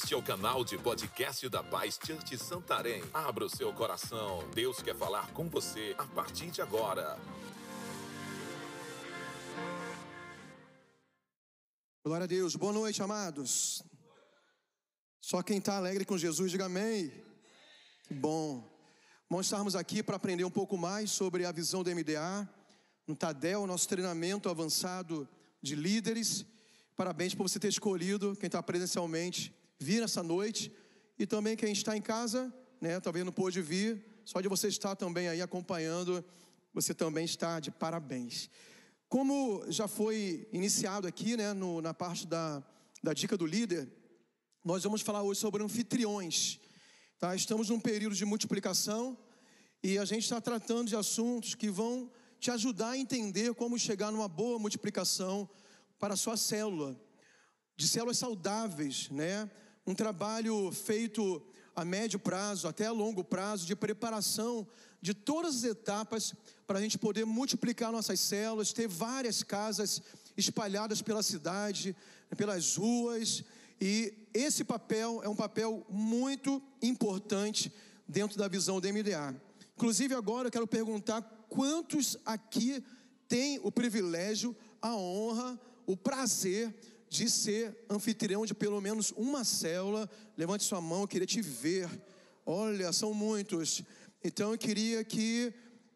Este é o canal de podcast da Paz Church Santarém. Abra o seu coração. Deus quer falar com você a partir de agora. Glória a Deus. Boa noite, amados. Só quem está alegre com Jesus, diga amém. Que bom. Vamos estarmos aqui para aprender um pouco mais sobre a visão do MDA, no Tadel, nosso treinamento avançado de líderes. Parabéns por você ter escolhido, quem está presencialmente, vir essa noite. E também quem está em casa, né, talvez não pôde vir, só de você estar também aí acompanhando, você também está de parabéns. Como já foi iniciado aqui, né, no, na parte da, da dica do líder, nós vamos falar hoje sobre anfitriões. Tá? Estamos num período de multiplicação e a gente está tratando de assuntos que vão te ajudar a entender como chegar numa boa multiplicação para a sua célula, de células saudáveis, né? Um trabalho feito a médio prazo, até a longo prazo, de preparação de todas as etapas para a gente poder multiplicar nossas células, ter várias casas espalhadas pela cidade, pelas ruas, e esse papel é um papel muito importante dentro da visão do MDA. Inclusive, agora eu quero perguntar quantos aqui têm o privilégio, a honra, o prazer de ser anfitrião de pelo menos uma célula. Levante sua mão, eu queria te ver. Olha, são muitos. Então eu queria que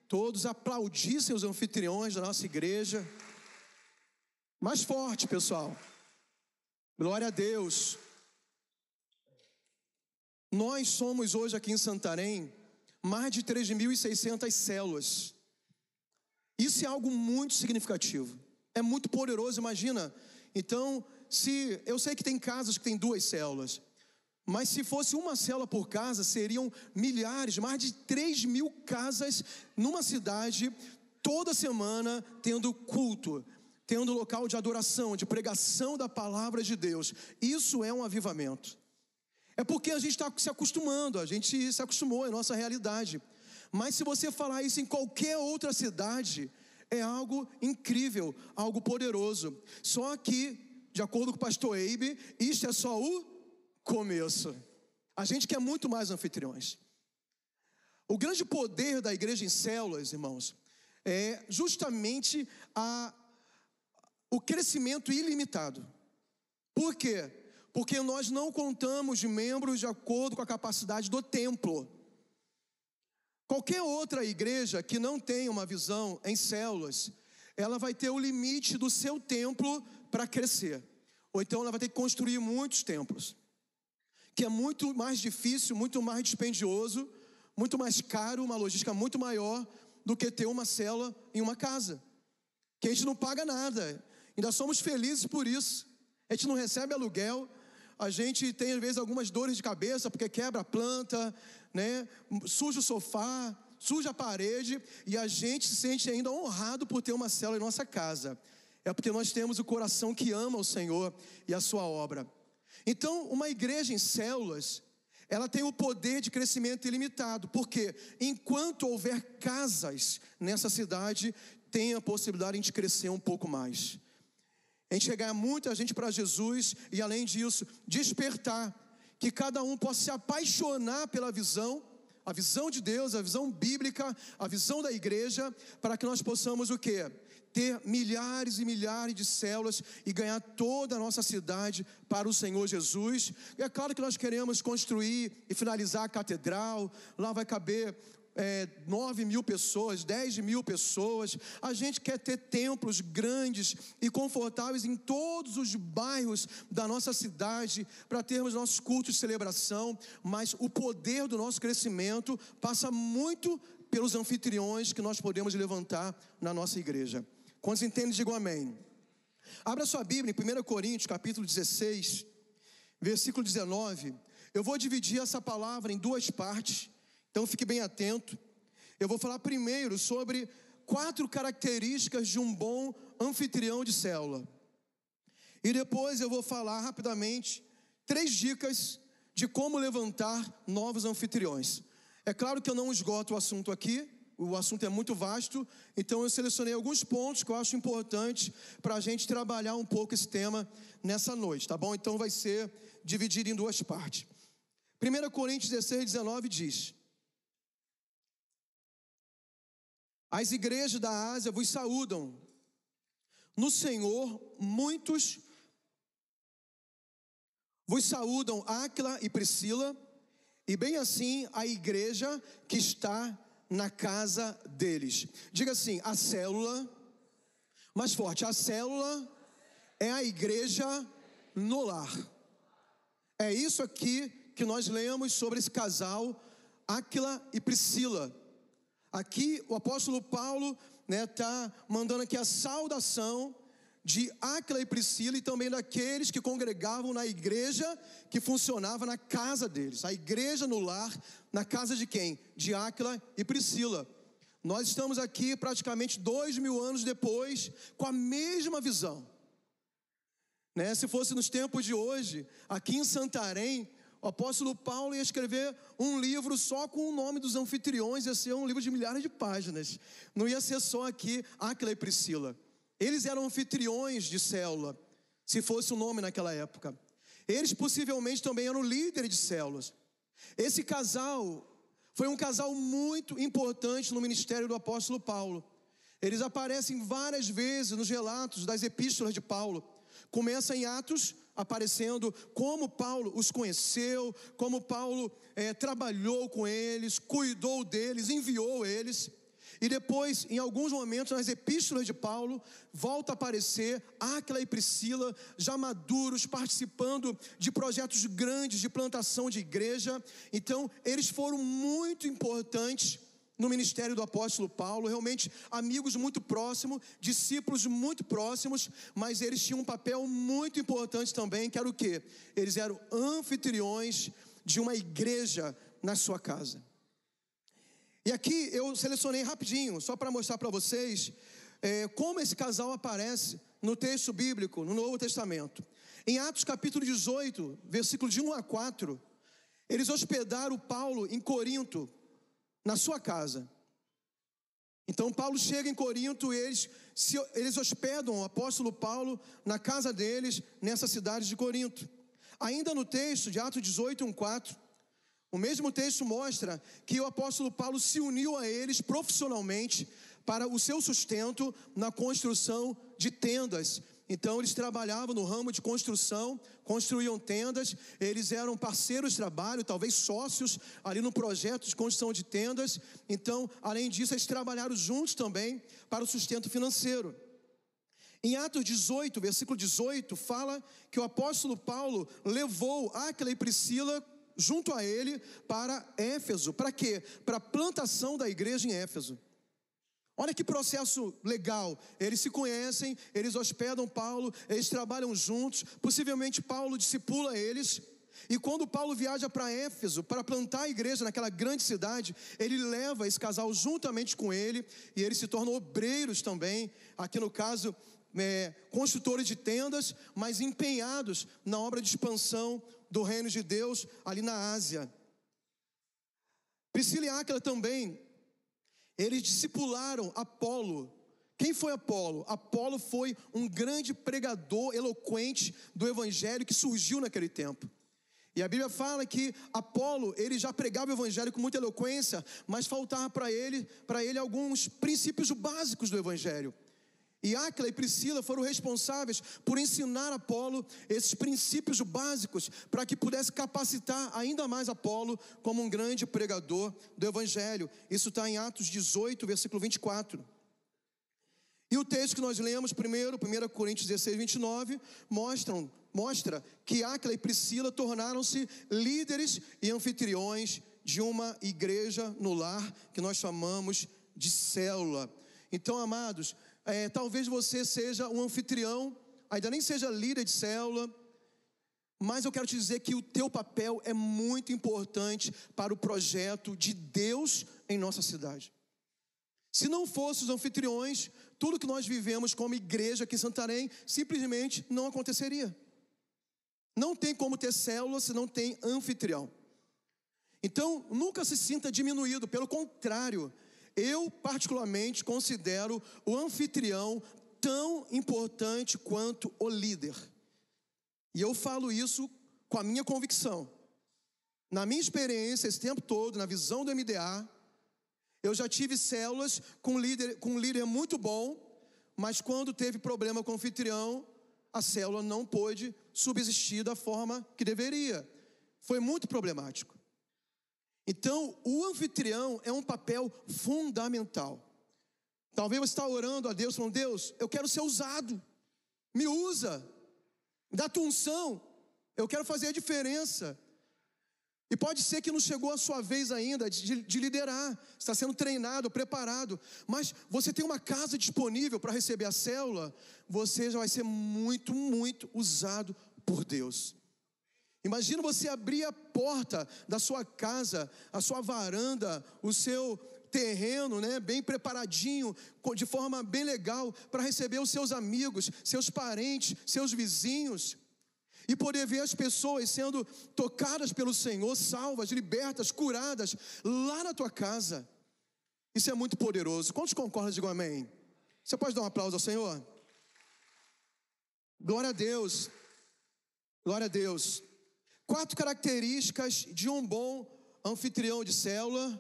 todos aplaudissem os anfitriões da nossa igreja. Mais forte, pessoal. Glória a Deus. Nós somos hoje aqui em Santarém mais de 3.600 células. Isso é algo muito significativo. É muito poderoso, imagina. Então, se eu sei que tem casas que tem duas células, mas se fosse uma célula por casa, seriam milhares, mais de 3 mil casas numa cidade, toda semana tendo culto, tendo local de adoração, de pregação da palavra de Deus. Isso é um avivamento. É porque a gente está se acostumando, a gente se acostumou, é nossa realidade. Mas se você falar isso em qualquer outra cidade, é algo incrível, algo poderoso. Só que, de acordo com o pastor Eibe, isso é só o começo. A gente quer muito mais anfitriões. O grande poder da igreja em células, irmãos, é justamente a, o crescimento ilimitado. Por quê? Porque nós não contamos de membros de acordo com a capacidade do templo. Qualquer outra igreja que não tenha uma visão em células, ela vai ter o limite do seu templo para crescer. Ou então ela vai ter que construir muitos templos, que é muito mais difícil, muito mais dispendioso, muito mais caro, uma logística muito maior do que ter uma célula em uma casa. Que a gente não paga nada, ainda somos felizes por isso. A gente não recebe aluguel, a gente tem às vezes algumas dores de cabeça porque quebra a planta, né? Suja o sofá, suja a parede e a gente se sente ainda honrado por ter uma célula em nossa casa. É porque nós temos o coração que ama o Senhor e a sua obra. Então, uma igreja em células, ela tem o poder de crescimento ilimitado, porque enquanto houver casas nessa cidade, tem a possibilidade de crescer um pouco mais em chegar muita gente para Jesus e, além disso, despertar, que cada um possa se apaixonar pela visão, a visão de Deus, a visão bíblica, a visão da igreja, para que nós possamos o quê? Ter milhares e milhares de células e ganhar toda a nossa cidade para o Senhor Jesus. E é claro que nós queremos construir e finalizar a catedral, lá vai caber é, 9 mil pessoas, 10 mil pessoas. A gente quer ter templos grandes e confortáveis em todos os bairros da nossa cidade para termos nossos cultos de celebração, mas o poder do nosso crescimento passa muito pelos anfitriões que nós podemos levantar na nossa igreja. Quantos entendem, digam amém. Abra sua Bíblia em 1 Coríntios, capítulo 16, versículo 19. Eu vou dividir essa palavra em duas partes. Então fique bem atento. Eu vou falar primeiro sobre quatro características de um bom anfitrião de célula. E depois eu vou falar rapidamente três dicas de como levantar novos anfitriões. É claro que eu não esgoto o assunto aqui, o assunto é muito vasto, então eu selecionei alguns pontos que eu acho importantes para a gente trabalhar um pouco esse tema nessa noite, tá bom? Então vai ser dividido em duas partes. 1 Coríntios 16, 19 diz: As igrejas da Ásia vos saúdam. No Senhor, muitos vos saúdam Áquila e Priscila, e bem assim a igreja que está na casa deles. Diga assim: a célula, mais forte, a célula é a igreja no lar. É isso aqui que nós lemos sobre esse casal, Áquila e Priscila. Aqui o apóstolo Paulo está né, tá mandando aqui a saudação de Áquila e Priscila e também daqueles que congregavam na igreja que funcionava na casa deles. A igreja no lar, na casa de quem? De Áquila e Priscila. Nós estamos aqui praticamente dois mil anos depois, com a mesma visão. Né? Se fosse nos tempos de hoje, aqui em Santarém, o apóstolo Paulo ia escrever um livro só com o nome dos anfitriões, ia ser um livro de milhares de páginas. Não ia ser só aqui Áquila e Priscila. Eles eram anfitriões de célula, se fosse o nome naquela época. Eles possivelmente também eram líderes de células. Esse casal foi um casal muito importante no ministério do apóstolo Paulo. Eles aparecem várias vezes nos relatos das epístolas de Paulo. Começa em Atos aparecendo como Paulo os conheceu, como Paulo é, trabalhou com eles, cuidou deles, enviou eles. E depois, em alguns momentos, nas epístolas de Paulo, volta a aparecer Áquila e Priscila, já maduros, participando de projetos grandes de plantação de igreja. Então, eles foram muito importantes no ministério do apóstolo Paulo, realmente amigos muito próximos, discípulos muito próximos, mas eles tinham um papel muito importante também, que era o quê? Eles eram anfitriões de uma igreja na sua casa. E aqui eu selecionei rapidinho, só para mostrar para vocês é, como esse casal aparece no texto bíblico, no Novo Testamento. Em Atos capítulo 18, versículo de 1 a 4, eles hospedaram Paulo em Corinto, na sua casa. Então Paulo chega em Corinto e eles, se, eles hospedam o apóstolo Paulo na casa deles, nessa cidade de Corinto. Ainda no texto de Atos 18, 1, 4, o mesmo texto mostra que o apóstolo Paulo se uniu a eles profissionalmente para o seu sustento na construção de tendas então eles trabalhavam no ramo de construção, construíam tendas, eles eram parceiros de trabalho, talvez sócios ali no projeto de construção de tendas. Então, além disso, eles trabalharam juntos também para o sustento financeiro. Em Atos 18, versículo 18, fala que o apóstolo Paulo levou Áquila e Priscila junto a ele para Éfeso. Para quê? Para a plantação da igreja em Éfeso. Olha que processo legal. Eles se conhecem, eles hospedam Paulo, eles trabalham juntos. Possivelmente Paulo discipula eles. E quando Paulo viaja para Éfeso para plantar a igreja naquela grande cidade, ele leva esse casal juntamente com ele e eles se tornam obreiros também. Aqui no caso, é, construtores de tendas, mas empenhados na obra de expansão do reino de Deus ali na Ásia. Priscila e Áquila também eles discipularam Apolo. Quem foi Apolo? Apolo foi um grande pregador eloquente do evangelho que surgiu naquele tempo. E a Bíblia fala que Apolo, ele já pregava o evangelho com muita eloquência, mas faltava para ele, para ele alguns princípios básicos do evangelho. E Áquila e Priscila foram responsáveis por ensinar Apolo esses princípios básicos para que pudesse capacitar ainda mais Apolo como um grande pregador do Evangelho. Isso está em Atos 18, versículo 24. E o texto que nós lemos primeiro, 1 Coríntios 16, 29, mostram, mostra que Áquila e Priscila tornaram-se líderes e anfitriões de uma igreja no lar que nós chamamos de célula. Então, amados, é, talvez você seja um anfitrião, ainda nem seja líder de célula, mas eu quero te dizer que o teu papel é muito importante para o projeto de Deus em nossa cidade. Se não fossem os anfitriões, tudo que nós vivemos como igreja aqui em Santarém simplesmente não aconteceria. Não tem como ter célula se não tem anfitrião. Então, nunca se sinta diminuído, pelo contrário, Eu, particularmente, considero o anfitrião tão importante quanto o líder. E eu falo isso com a minha convicção. Na minha experiência, esse tempo todo, na visão do MDA, eu já tive células com, líder, com um líder muito bom, mas quando teve problema com o anfitrião, a célula não pôde subsistir da forma que deveria. Foi muito problemático. Então, o anfitrião é um papel fundamental. Talvez você está orando a Deus, falando: Deus, eu quero ser usado, me usa, dá tua unção, eu quero fazer a diferença. E pode ser que não chegou a sua vez ainda de, de, liderar, está sendo treinado, preparado, mas você tem uma casa disponível para receber a célula, você já vai ser muito, muito usado por Deus. Imagina você abrir a porta da sua casa, a sua varanda, o seu terreno, né, bem preparadinho, de forma bem legal, para receber os seus amigos, seus parentes, seus vizinhos, e poder ver as pessoas sendo tocadas pelo Senhor, salvas, libertas, curadas, lá na tua casa. Isso é muito poderoso. Quantos concordam? Digam amém. Você pode dar um aplauso ao Senhor? Glória a Deus. Glória a Deus. Quatro características de um bom anfitrião de célula.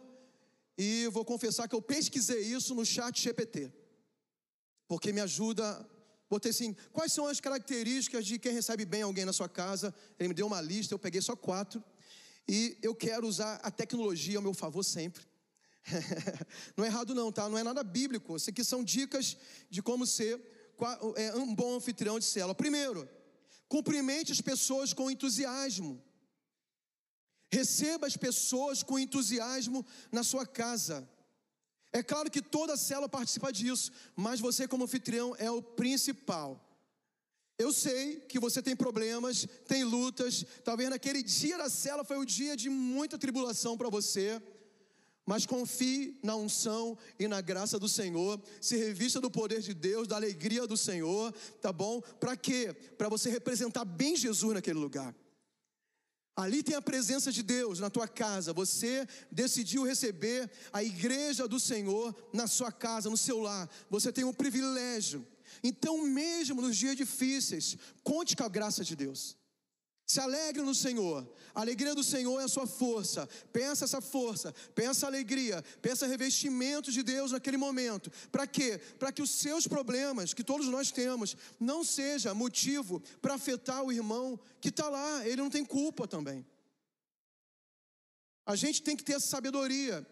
E vou confessar que eu pesquisei isso no chat GPT. Porque me ajuda. Botei assim, quais são as características de quem recebe bem alguém na sua casa? Ele me deu uma lista, eu peguei só quatro. E eu quero usar a tecnologia ao meu favor sempre. não é errado não, tá? Não é nada bíblico. Isso aqui são dicas de como ser é, um bom anfitrião de célula. Primeiro, Cumprimente as pessoas com entusiasmo. Receba as pessoas com entusiasmo na sua casa. É claro que toda a célula participa disso, mas você, como anfitrião, é o principal. Eu sei que você tem problemas, tem lutas. Talvez naquele dia da célula foi o dia de muita tribulação para você. Mas confie na unção e na graça do Senhor, se revista do poder de Deus, da alegria do Senhor, tá bom? Para quê? Para você representar bem Jesus naquele lugar. Ali tem a presença de Deus na tua casa. Você decidiu receber a igreja do Senhor na sua casa, no seu lar. Você tem um privilégio. Então, mesmo nos dias difíceis, conte com a graça de Deus. Se alegre no Senhor. A alegria do Senhor é a sua força. Pensa essa força, pensa alegria, pensa revestimento de Deus naquele momento. Para quê? Para que os seus problemas, que todos nós temos, não seja motivo para afetar o irmão que está lá. Ele não tem culpa também. A gente tem que ter essa sabedoria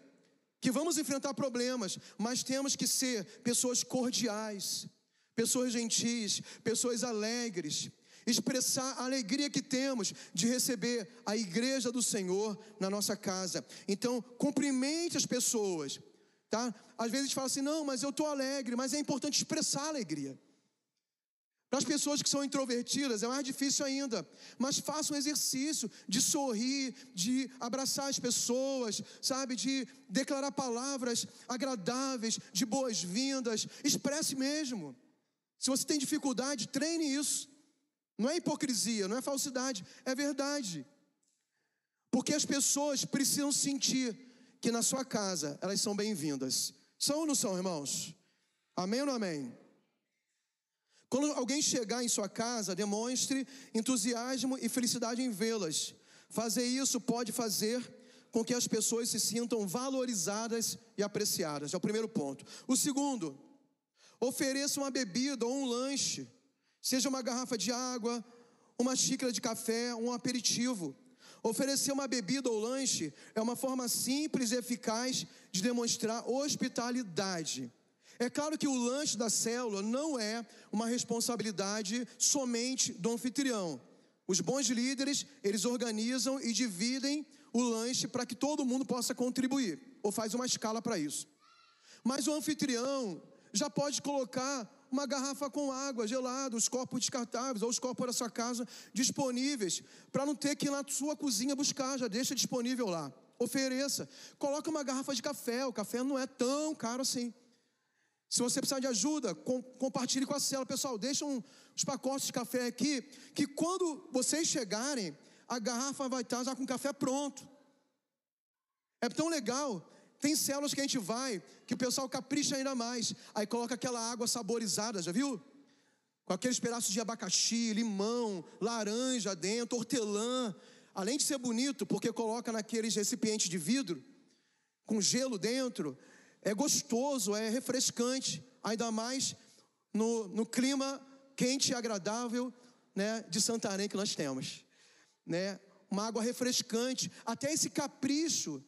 que vamos enfrentar problemas, mas temos que ser pessoas cordiais, pessoas gentis, pessoas alegres expressar a alegria que temos de receber a igreja do Senhor na nossa casa. Então, cumprimente as pessoas, tá? Às vezes fala assim: "Não, mas eu estou alegre", mas é importante expressar a alegria. Para as pessoas que são introvertidas é mais difícil ainda, mas faça um exercício de sorrir, de abraçar as pessoas, sabe, de declarar palavras agradáveis, de boas-vindas, expresse mesmo. Se você tem dificuldade, treine isso. Não é hipocrisia, não é falsidade, é verdade. Porque as pessoas precisam sentir que na sua casa elas são bem-vindas. São ou não são, irmãos? Amém ou não amém? Quando alguém chegar em sua casa, demonstre entusiasmo e felicidade em vê-las. Fazer isso pode fazer com que as pessoas se sintam valorizadas e apreciadas. É o primeiro ponto. O segundo, ofereça uma bebida ou um lanche Seja uma garrafa de água, uma xícara de café, um aperitivo. Oferecer uma bebida ou lanche é uma forma simples e eficaz de demonstrar hospitalidade. É claro que o lanche da célula não é uma responsabilidade somente do anfitrião. Os bons líderes, eles organizam e dividem o lanche para que todo mundo possa contribuir, ou faz uma escala para isso. Mas o anfitrião já pode colocar uma garrafa com água gelada, os copos descartáveis ou os copos da sua casa disponíveis, para não ter que ir na sua cozinha buscar, já deixa disponível lá. Ofereça. Coloque uma garrafa de café, o café não é tão caro assim. Se você precisar de ajuda, com, compartilhe com a cela. Pessoal, deixa um, os pacotes de café aqui, que quando vocês chegarem, a garrafa vai estar já com café pronto. É tão legal tem células que a gente vai, que o pessoal capricha ainda mais. Aí coloca aquela água saborizada, já viu? Com aqueles pedaços de abacaxi, limão, laranja dentro, hortelã. Além de ser bonito, porque coloca naqueles recipientes de vidro, com gelo dentro, é gostoso, é refrescante, ainda mais no, no clima quente e agradável né, de Santarém que nós temos. Né? Uma água refrescante, até esse capricho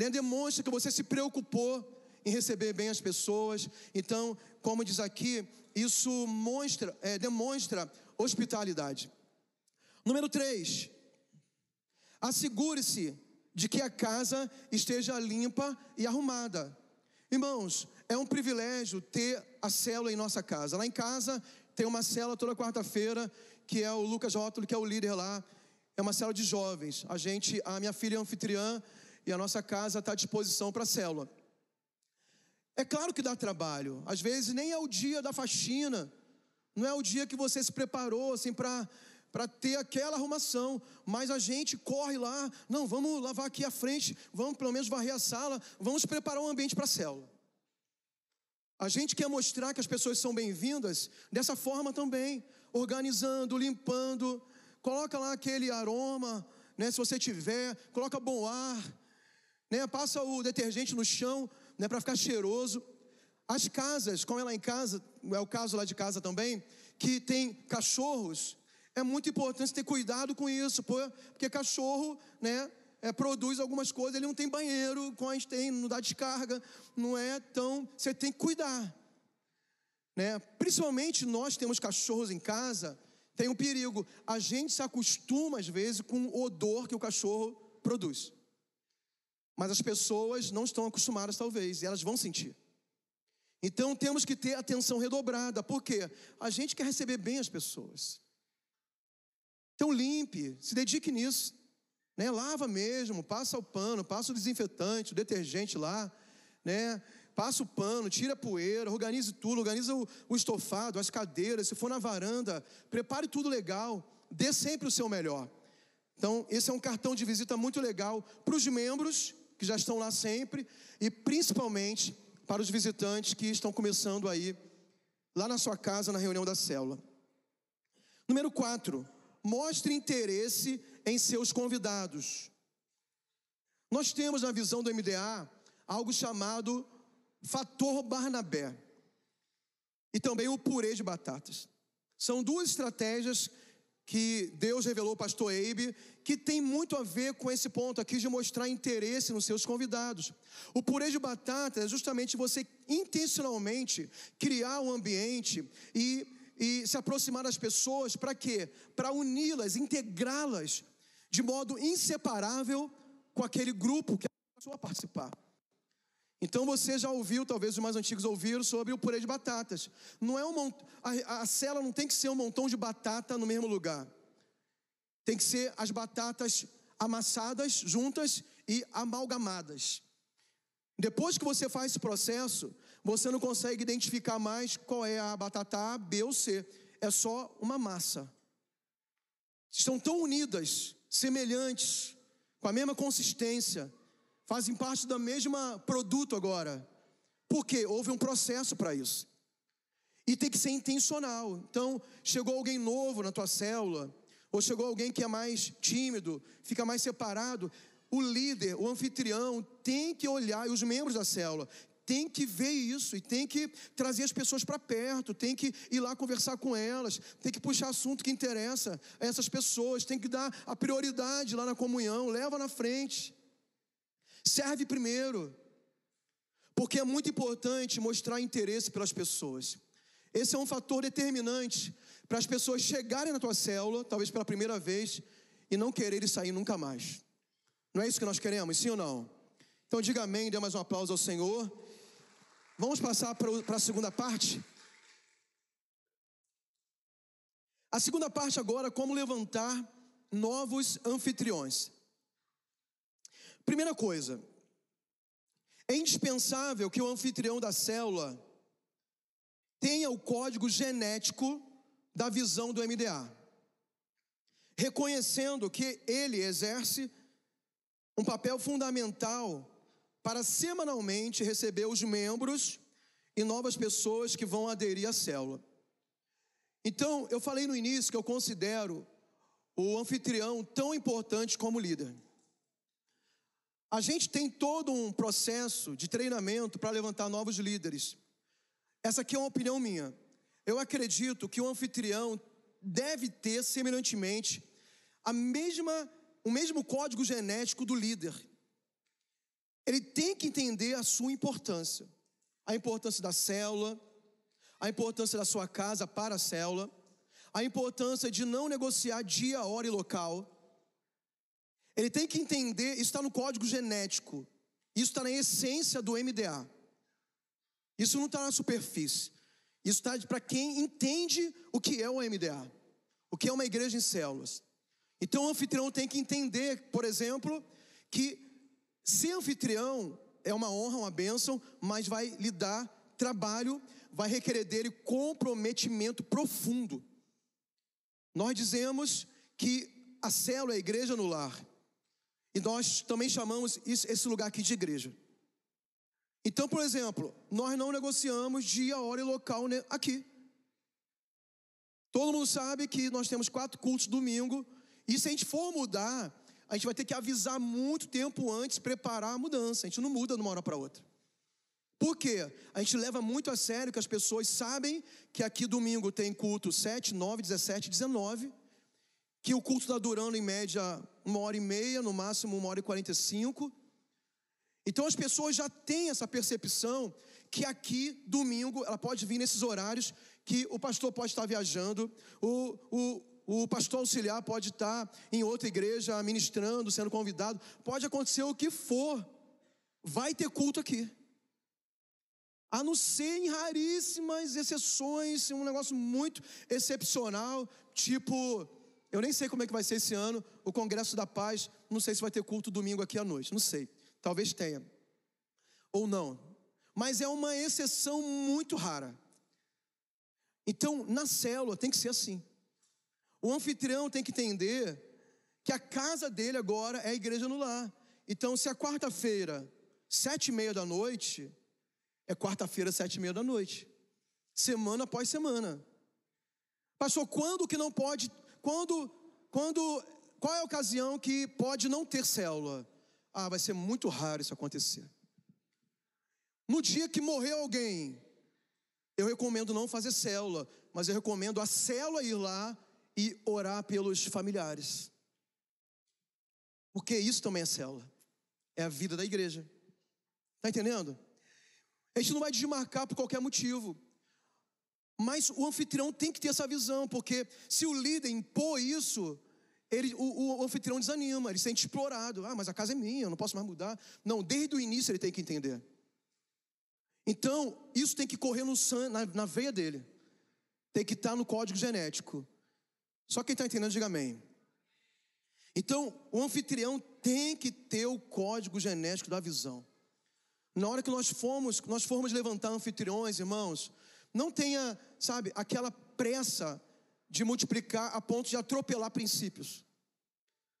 né, demonstra que você se preocupou em receber bem as pessoas. Então, como diz aqui, isso mostra, é, demonstra hospitalidade. Número 3. Assegure-se de que a casa esteja limpa e arrumada. Irmãos, é um privilégio ter a célula em nossa casa. Lá em casa tem uma célula toda quarta-feira, que é o Lucas Rótulo, que é o líder lá. É uma célula de jovens. A gente, a minha filha é anfitriã e a nossa casa está à disposição para a célula. É claro que dá trabalho. Às vezes nem é o dia da faxina, não é o dia que você se preparou assim para para ter aquela arrumação, mas a gente corre lá, não, vamos lavar aqui a frente, vamos pelo menos varrer a sala, vamos preparar um ambiente para a célula. A gente quer mostrar que as pessoas são bem-vindas dessa forma também, organizando, limpando, coloca lá aquele aroma, né, se você tiver, coloca bom ar, né, passa o detergente no chão, né, para ficar cheiroso. As casas, como é lá em casa, é o caso lá de casa também, que tem cachorros, é muito importante ter cuidado com isso, porque cachorro, né, é, produz algumas coisas, ele não tem banheiro, como a gente tem, não dá descarga, não é? Então, você tem que cuidar. Né? Principalmente nós temos cachorros em casa, tem um perigo. A gente se acostuma, às vezes, com o odor que o cachorro produz. Mas as pessoas não estão acostumadas, talvez, e elas vão sentir. Então temos que ter atenção redobrada, porque a gente quer receber bem as pessoas. Então limpe, se dedique nisso. Né? Lava mesmo, passa o pano, passa o desinfetante, o detergente lá, né? Passa o pano, tira a poeira, organize tudo, organiza o, o estofado, as cadeiras, se for na varanda, prepare tudo legal, dê sempre o seu melhor. Então, esse é um cartão de visita muito legal para os membros que já estão lá sempre, e principalmente para os visitantes que estão começando aí, lá na sua casa, na reunião da célula. Número 4, mostre interesse em seus convidados. Nós temos na visão do MDA algo chamado fator Barnabé e também o purê de batatas. São duas estratégias que Deus revelou ao pastor Eibe, que tem muito a ver com esse ponto aqui de mostrar interesse nos seus convidados. O purê de batata é justamente você intencionalmente criar um ambiente e, e se aproximar das pessoas para quê? Para uni-las, integrá-las de modo inseparável com aquele grupo que a pessoa participar. Então você já ouviu, talvez os mais antigos ouviram sobre o purê de batatas. Não é um mont... a, a cela não tem que ser um montão de batata no mesmo lugar. Tem que ser as batatas amassadas juntas e amalgamadas. Depois que você faz esse processo, você não consegue identificar mais qual é a batata A, B ou C. É só uma massa. Estão tão unidas, semelhantes, com a mesma consistência, fazem parte do mesmo produto agora. Porque houve um processo para isso. E tem que ser intencional. Então, chegou alguém novo na tua célula, ou chegou alguém que é mais tímido, fica mais separado, o líder, o anfitrião tem que olhar, e os membros da célula, tem que ver isso e tem que trazer as pessoas para perto, tem que ir lá conversar com elas, tem que puxar assunto que interessa a essas pessoas, tem que dar a prioridade lá na comunhão, leva na frente. Serve primeiro. Porque é muito importante mostrar interesse pelas pessoas. Esse é um fator determinante para as pessoas chegarem na tua célula, talvez pela primeira vez, e não quererem sair nunca mais. Não é isso que nós queremos, sim ou não? Então diga amém, dê mais um aplauso ao Senhor. Vamos passar para a segunda parte. A segunda parte agora, como levantar novos anfitriões. Primeira coisa, é indispensável que o anfitrião da célula tenha o código genético da visão do MDA, reconhecendo que ele exerce um papel fundamental para semanalmente receber os membros e novas pessoas que vão aderir à célula. Então, eu falei no início que eu considero o anfitrião tão importante como líder. A gente tem todo um processo de treinamento para levantar novos líderes. Essa aqui é uma opinião minha. Eu acredito que o anfitrião deve ter semelhantemente a mesma o mesmo código genético do líder. Ele tem que entender a sua importância, a importância da célula, a importância da sua casa para a célula, a importância de não negociar dia, hora e local. Ele tem que entender, isso está no código genético, isso está na essência do MDA. Isso não está na superfície. Isso está para quem entende o que é o MDA, o que é uma igreja em células. Então o anfitrião tem que entender, por exemplo, que ser anfitrião é uma honra, uma bênção, mas vai lhe dar trabalho, vai requerer dele comprometimento profundo. Nós dizemos que a célula é a igreja no lar. E nós também chamamos esse lugar aqui de igreja. Então, por exemplo, nós não negociamos dia, hora e local aqui. Todo mundo sabe que nós temos quatro cultos domingo. E se a gente for mudar, a gente vai ter que avisar muito tempo antes, preparar a mudança. A gente não muda de uma hora para outra. Por quê? A gente leva muito a sério que as pessoas sabem que aqui domingo tem culto 7, 9, 17, 19. Que o culto está durando em média uma hora e meia, no máximo uma hora e quarenta e cinco. Então as pessoas já têm essa percepção que aqui, domingo, ela pode vir nesses horários que o pastor pode estar viajando, o, o, o pastor auxiliar pode estar em outra igreja ministrando, sendo convidado, pode acontecer o que for, vai ter culto aqui. A não ser em raríssimas exceções, um negócio muito excepcional, tipo, eu nem sei como é que vai ser esse ano, o Congresso da Paz, não sei se vai ter culto domingo aqui à noite, não sei. Talvez tenha. Ou não. Mas é uma exceção muito rara. Então, na célula tem que ser assim. O anfitrião tem que entender que a casa dele agora é a igreja no lar. Então, se é quarta-feira, sete e meia da noite, é quarta-feira, sete e meia da noite. Semana após semana. Pastor, quando que não pode, quando, quando, qual é a ocasião que pode não ter célula? Ah, vai ser muito raro isso acontecer. No dia que morreu alguém, eu recomendo não fazer célula, mas eu recomendo a célula ir lá e orar pelos familiares. Porque isso também é célula. É a vida da igreja. Está entendendo? A gente não vai desmarcar por qualquer motivo. Mas o anfitrião tem que ter essa visão, porque se o líder impor isso, ele, o, o, anfitrião desanima, ele se sente explorado. Ah, mas a casa é minha, eu não posso mais mudar. Não, desde o início ele tem que entender. Então, isso tem que correr no sangue, na, na veia dele. Tem que estar no código genético. Só quem está entendendo, diga amém. Então, o anfitrião tem que ter o código genético da visão. Na hora que nós formos, nós formos levantar anfitriões, irmãos, não tenha, sabe, aquela pressa de multiplicar a ponto de atropelar princípios.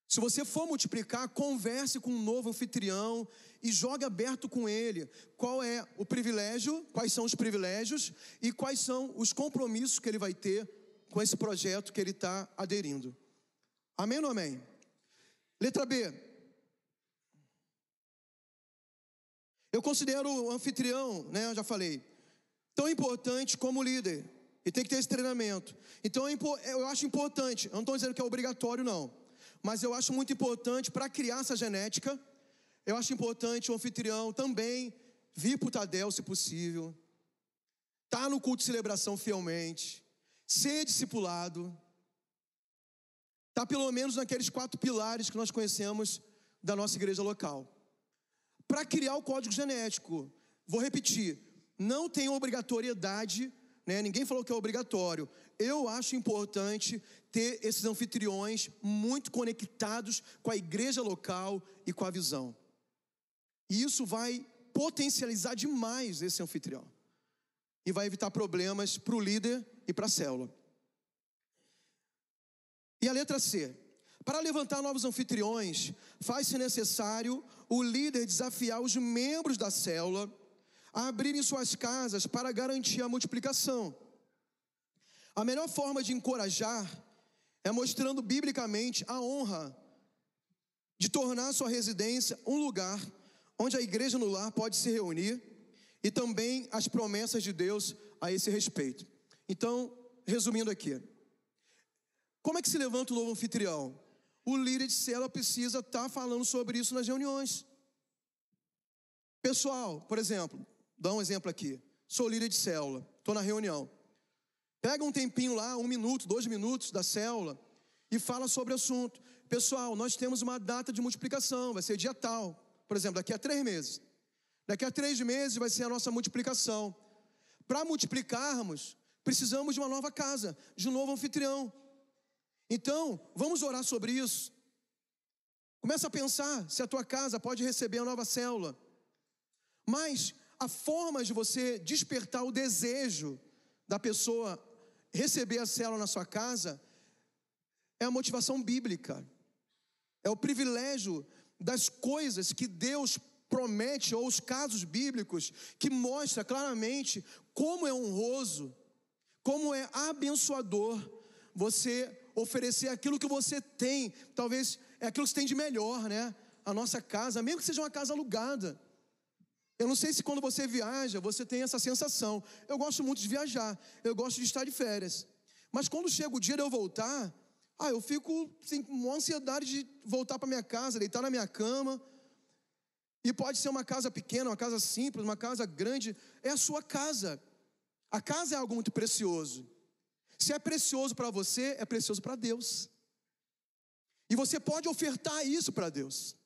Se você for multiplicar, converse com um novo anfitrião e jogue aberto com ele qual é o privilégio, quais são os privilégios e quais são os compromissos que ele vai ter com esse projeto que ele está aderindo. Amém ou amém? Letra B. Eu considero o anfitrião, né, eu já falei, tão importante como líder. E tem que ter esse treinamento. Então eu acho importante, eu não estou dizendo que é obrigatório, não. Mas eu acho muito importante para criar essa genética. Eu acho importante o anfitrião também vir para o Tadel, se possível. Estar tá no culto de celebração fielmente. Ser discipulado. Estar tá pelo menos naqueles quatro pilares que nós conhecemos da nossa igreja local. Para criar o código genético. Vou repetir. Não tem obrigatoriedade né? Ninguém falou que é obrigatório. Eu acho importante ter esses anfitriões muito conectados com a igreja local e com a visão. E isso vai potencializar demais esse anfitrião. E vai evitar problemas para o líder e para a célula. E a letra C. Para levantar novos anfitriões, faz-se necessário o líder desafiar os membros da célula a abrirem suas casas para garantir a multiplicação. A melhor forma de encorajar é mostrando biblicamente a honra de tornar sua residência um lugar onde a igreja no lar pode se reunir e também as promessas de Deus a esse respeito. Então, resumindo aqui, como é que se levanta o novo anfitrião? O líder de célula precisa estar tá falando sobre isso nas reuniões. Pessoal, por exemplo, dá um exemplo aqui. Sou líder de célula, estou na reunião. Pega um tempinho lá, um minuto, dois minutos da célula e fala sobre o assunto. Pessoal, nós temos uma data de multiplicação, vai ser dia tal. Por exemplo, daqui a três meses. Daqui a três meses vai ser a nossa multiplicação. Para multiplicarmos, precisamos de uma nova casa, de um novo anfitrião. Então, vamos orar sobre isso. Começa a pensar se a tua casa pode receber a nova célula. Mas a forma de você despertar o desejo da pessoa receber a célula na sua casa é a motivação bíblica. É o privilégio das coisas que Deus promete, ou os casos bíblicos, que mostra claramente como é honroso, como é abençoador você oferecer aquilo que você tem, talvez é aquilo que você tem de melhor, né? A nossa casa, mesmo que seja uma casa alugada. Eu não sei se quando você viaja, você tem essa sensação. Eu gosto muito de viajar, eu gosto de estar de férias. Mas quando chega o dia de eu voltar, ah, eu fico assim, com uma ansiedade de voltar para minha casa, deitar na minha cama, e pode ser uma casa pequena, uma casa simples, uma casa grande, é a sua casa. A casa é algo muito precioso. Se é precioso para você, é precioso para Deus. E você pode ofertar isso para Deus.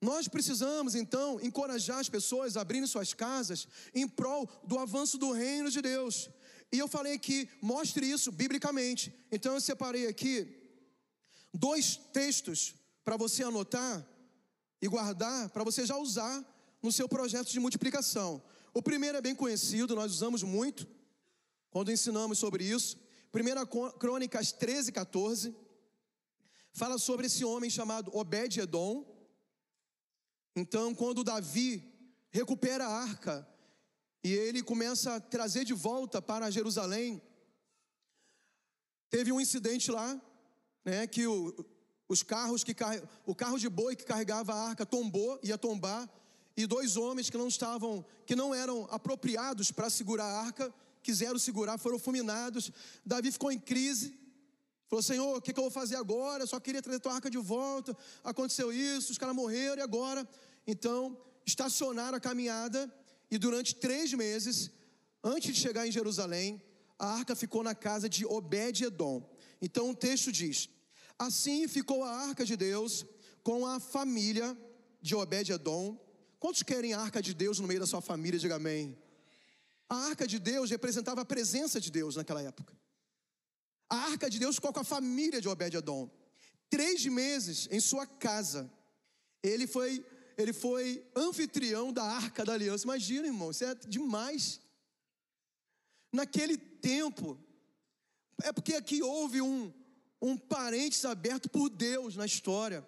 Nós precisamos então encorajar as pessoas a abrirem suas casas em prol do avanço do reino de Deus. E eu falei que mostre isso biblicamente. Então eu separei aqui dois textos para você anotar e guardar para você já usar no seu projeto de multiplicação. O primeiro é bem conhecido, nós usamos muito quando ensinamos sobre isso. 1 Crônicas 13, 14 fala sobre esse homem chamado Obed-Edom. Então, quando Davi recupera a arca e ele começa a trazer de volta para Jerusalém, teve um incidente lá, né, que o, os carros que o carro de boi que carregava a arca tombou, ia tombar, e dois homens que não estavam, que não eram apropriados para segurar a arca, quiseram segurar, foram fulminados. Davi ficou em crise. Falou: Senhor, o que, que eu vou fazer agora? Eu só queria trazer tua arca de volta. Aconteceu isso, os caras morreram e agora? Então, estacionaram a caminhada e durante três meses, antes de chegar em Jerusalém, a arca ficou na casa de Obed-Edom. Então o texto diz: Assim ficou a arca de Deus com a família de Obed-Edom. Quantos querem a arca de Deus no meio da sua família? Diga amém. A arca de Deus representava a presença de Deus naquela época. A arca de Deus ficou com a família de Obed-Edom. Três meses em sua casa. Ele foi, ele foi anfitrião da arca da aliança. Imagina, irmão, isso é demais. Naquele tempo, é porque aqui houve um, um parênteses aberto por Deus na história.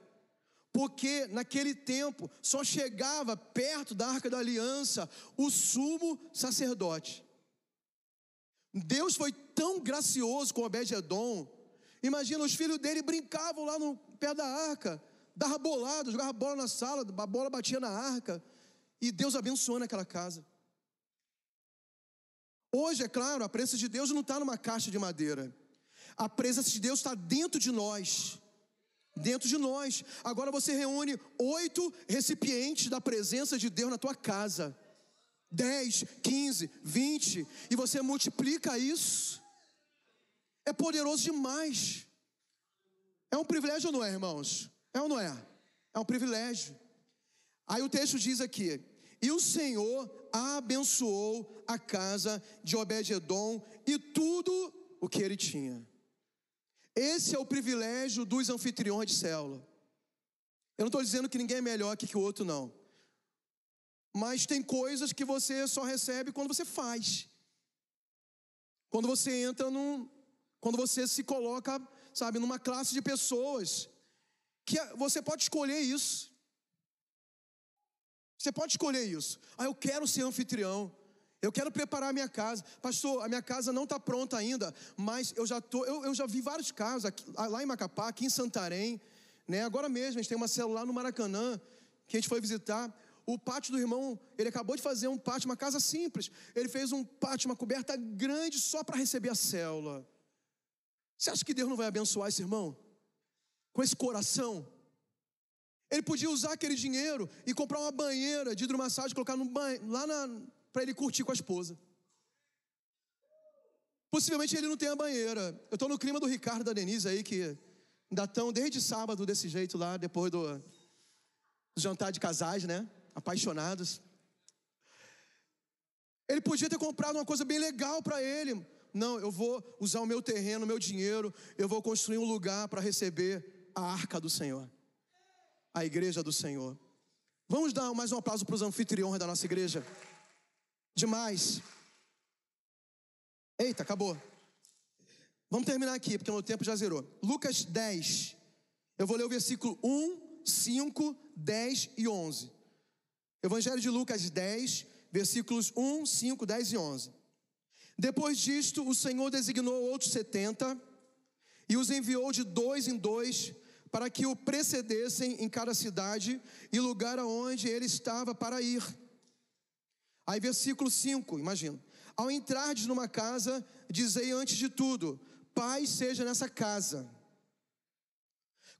Porque naquele tempo só chegava perto da arca da aliança o sumo sacerdote. Deus foi tão gracioso com Obed-Edom. Imagina, os filhos dele brincavam lá no pé da arca, dava bolada, jogava bola na sala, a bola batia na arca. E Deus abençoou naquela casa. Hoje, é claro, a presença de Deus não está numa caixa de madeira. A presença de Deus está dentro de nós. Dentro de nós. Agora você reúne oito recipientes da presença de Deus na tua casa. Dez, quinze, vinte. E você multiplica isso. É poderoso demais. É um privilégio ou não é, irmãos? É ou não é? É um privilégio. Aí o texto diz aqui: E o Senhor abençoou a casa de Obed-Edom e tudo o que ele tinha. Esse é o privilégio dos anfitriões de célula. Eu não estou dizendo que ninguém é melhor que o outro, não. Mas tem coisas que você só recebe quando você faz. Quando você entra num. Quando você se coloca, sabe, numa classe de pessoas que você pode escolher isso. Você pode escolher isso. Ah, eu quero ser anfitrião. Eu quero preparar a minha casa. Pastor, a minha casa não está pronta ainda, mas eu já tô, eu, eu já vi vários casos aqui, lá em Macapá, aqui em Santarém, né? Agora mesmo a gente tem uma célula lá no Maracanã que a gente foi visitar. O pátio do irmão, ele acabou de fazer um pátio, uma casa simples. Ele fez um pátio, uma coberta grande só para receber a célula. Você acha que Deus não vai abençoar esse irmão? Com esse coração? Ele podia usar aquele dinheiro e comprar uma banheira de hidromassagem, colocar no banho, lá para ele curtir com a esposa. Possivelmente ele não tem a banheira. Eu estou no clima do Ricardo da Denise aí, que ainda estão desde sábado desse jeito lá, depois do jantar de casais, né? Apaixonados. Ele podia ter comprado uma coisa bem legal para ele. Não, eu vou usar o meu terreno, o meu dinheiro, eu vou construir um lugar para receber a arca do Senhor a igreja do Senhor. Vamos dar mais um aplauso para os anfitriões da nossa igreja. Demais. Eita, acabou. Vamos terminar aqui, porque o meu tempo já zerou. Lucas 10. Eu vou ler o versículo 1, 5, 10 e 11. Evangelho de Lucas 10, versículos 1, 5, 10 e 11. Depois disto, o Senhor designou outros setenta e os enviou de dois em dois para que o precedessem em cada cidade e lugar aonde ele estava para ir. Aí, versículo 5, imagina. Ao entrardes numa casa, dizei antes de tudo: paz seja nessa casa.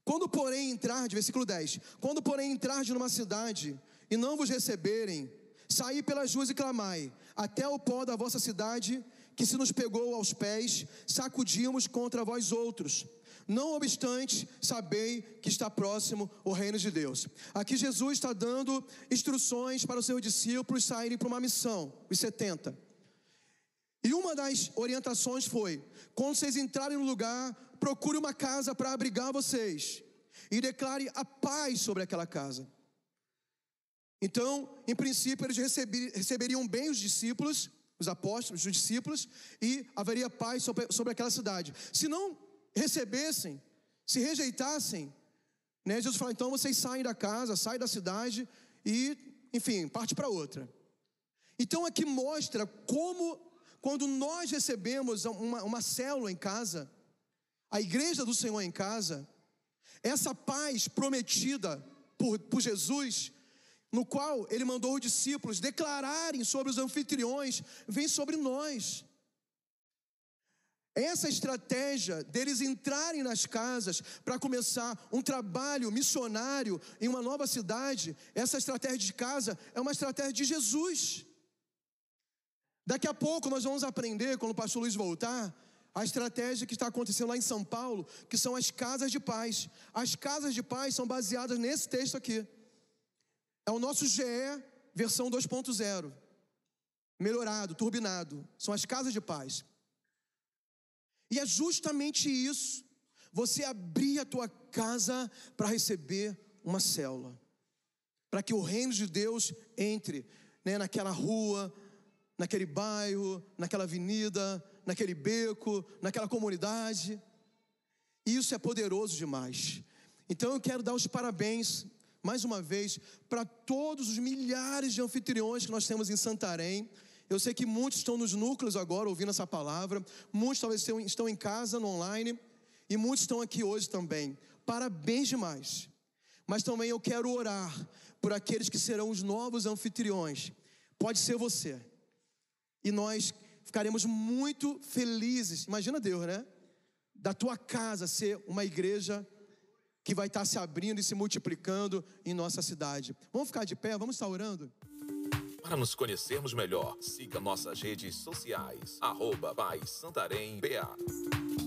Quando, porém, entrardes, versículo 10: Quando, porém, entrardes numa cidade e não vos receberem, saí pelas ruas e clamai, até o pó da vossa cidade, que se nos pegou aos pés, sacudimos contra vós outros. Não obstante, sabei que está próximo o reino de Deus. Aqui Jesus está dando instruções para os seus discípulos saírem para uma missão, os 70. E uma das orientações foi: quando vocês entrarem no lugar, procure uma casa para abrigar vocês e declare a paz sobre aquela casa. Então, em princípio, eles receberiam bem os discípulos, os apóstolos, os discípulos, e haveria paz sobre, aquela cidade. Se não recebessem, se rejeitassem, né, Jesus fala: então vocês saem da casa, saem da cidade e, enfim, parte para outra. Então aqui mostra como, quando nós recebemos uma, uma célula em casa, a igreja do Senhor em casa, essa paz prometida por, por Jesus, no qual ele mandou os discípulos declararem sobre os anfitriões, vem sobre nós. Essa estratégia deles entrarem nas casas para começar um trabalho missionário em uma nova cidade, essa estratégia de casa é uma estratégia de Jesus. Daqui a pouco nós vamos aprender, quando o pastor Luiz voltar, a estratégia que está acontecendo lá em São Paulo, que são as casas de paz. As casas de paz são baseadas nesse texto aqui. É o nosso GE versão 2.0. Melhorado, turbinado. São as casas de paz. E é justamente isso. Você abrir a tua casa para receber uma célula. Para que o reino de Deus entre né, naquela rua, naquele bairro, naquela avenida, naquele beco, naquela comunidade. Isso é poderoso demais. Então eu quero dar os parabéns, mais uma vez, para todos os milhares de anfitriões que nós temos em Santarém. Eu sei que muitos estão nos núcleos agora ouvindo essa palavra, muitos talvez estão em casa, no online, e muitos estão aqui hoje também. Parabéns demais. Mas também eu quero orar por aqueles que serão os novos anfitriões. Pode ser você. E nós ficaremos muito felizes. Imagina Deus, né? Da tua casa ser uma igreja que vai estar se abrindo e se multiplicando em nossa cidade. Vamos ficar de pé, vamos estar orando? Para nos conhecermos melhor, siga nossas redes sociais. Arroba Santarém BA.